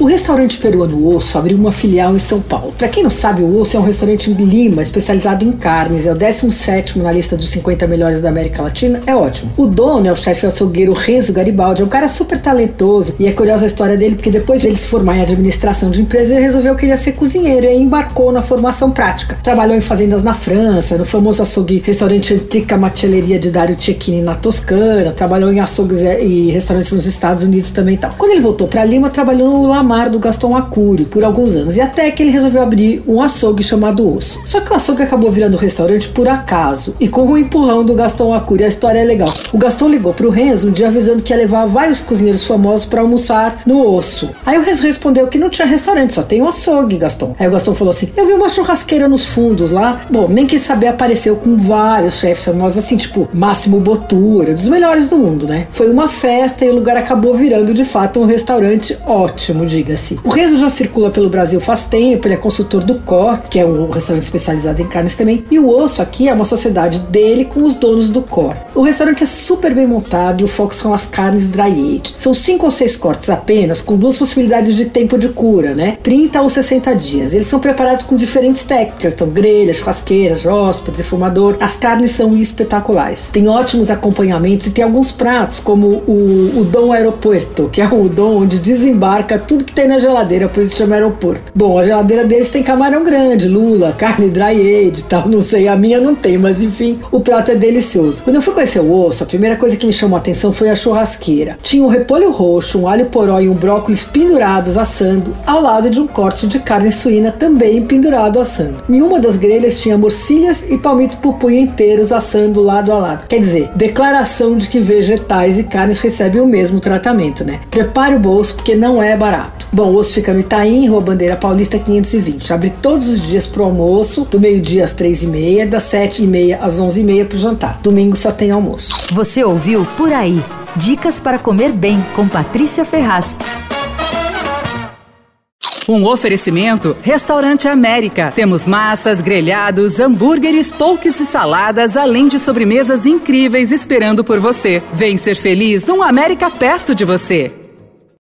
O restaurante peruano Osso abriu uma filial em São Paulo. Para quem não sabe, o Osso é um restaurante em Lima especializado em carnes, é o 17 na lista dos 50 melhores da América Latina, é ótimo. O dono é o chefe açougueiro Renzo Garibaldi, é um cara super talentoso e é curiosa a história dele porque depois de ele se formar em administração de empresa, ele resolveu que ele ia ser cozinheiro e embarcou na formação prática. Trabalhou em fazendas na França, no famoso açougue restaurante Antica Machelleria de Dario Cecchini na Toscana, trabalhou em açougues e restaurantes nos Estados Unidos também e tal. Quando ele voltou para Lima, trabalhou no La Do Gaston Acúrio por alguns anos e até que ele resolveu abrir um açougue chamado Osso. Só que o açougue acabou virando restaurante por acaso e com o empurrão do Gaston Acúrio. A história é legal. O Gaston ligou pro Renzo um dia avisando que ia levar vários cozinheiros famosos para almoçar no Osso. Aí o Renzo respondeu que não tinha restaurante, só tem um açougue, Gaston. Aí o Gaston falou assim: Eu vi uma churrasqueira nos fundos lá. Bom, nem quis saber, apareceu com vários chefes famosos, assim, tipo Máximo Botura, dos melhores do mundo, né? Foi uma festa e o lugar acabou virando de fato um restaurante ótimo, de diga-se. O Renzo já circula pelo Brasil faz tempo, ele é consultor do Cor, que é um restaurante especializado em carnes também, e o Osso aqui é uma sociedade dele com os donos do Cor. O restaurante é super bem montado e o foco são as carnes dry aged. São cinco ou seis cortes apenas, com duas possibilidades de tempo de cura, né? 30 ou 60 dias. Eles são preparados com diferentes técnicas, então grelha, churrasqueira, jóspera, defumador. As carnes são espetaculares. Tem ótimos acompanhamentos e tem alguns pratos, como o, o Dom Aeroporto, que é o dom onde desembarca tudo que tem na geladeira, por isso chama aeroporto. Bom, a geladeira deles tem camarão grande, lula, carne dry aged tal, não sei, a minha não tem, mas enfim, o prato é delicioso. Quando eu fui conhecer o osso, a primeira coisa que me chamou a atenção foi a churrasqueira. Tinha um repolho roxo, um alho poró e um brócolis pendurados assando, ao lado de um corte de carne suína também pendurado assando. Em uma das grelhas tinha morcilhas e palmito pupunha inteiros assando lado a lado. Quer dizer, declaração de que vegetais e carnes recebem o mesmo tratamento, né? Prepare o bolso porque não é barato. Bom, o osso fica no Itaim, Rua Bandeira Paulista 520. Abre todos os dias pro almoço, do meio-dia às três e meia, das sete e meia às onze e meia pro jantar. Domingo só tem almoço. Você ouviu Por Aí. Dicas para comer bem com Patrícia Ferraz. Um oferecimento Restaurante América. Temos massas, grelhados, hambúrgueres, polques e saladas, além de sobremesas incríveis esperando por você. Vem ser feliz num América perto de você.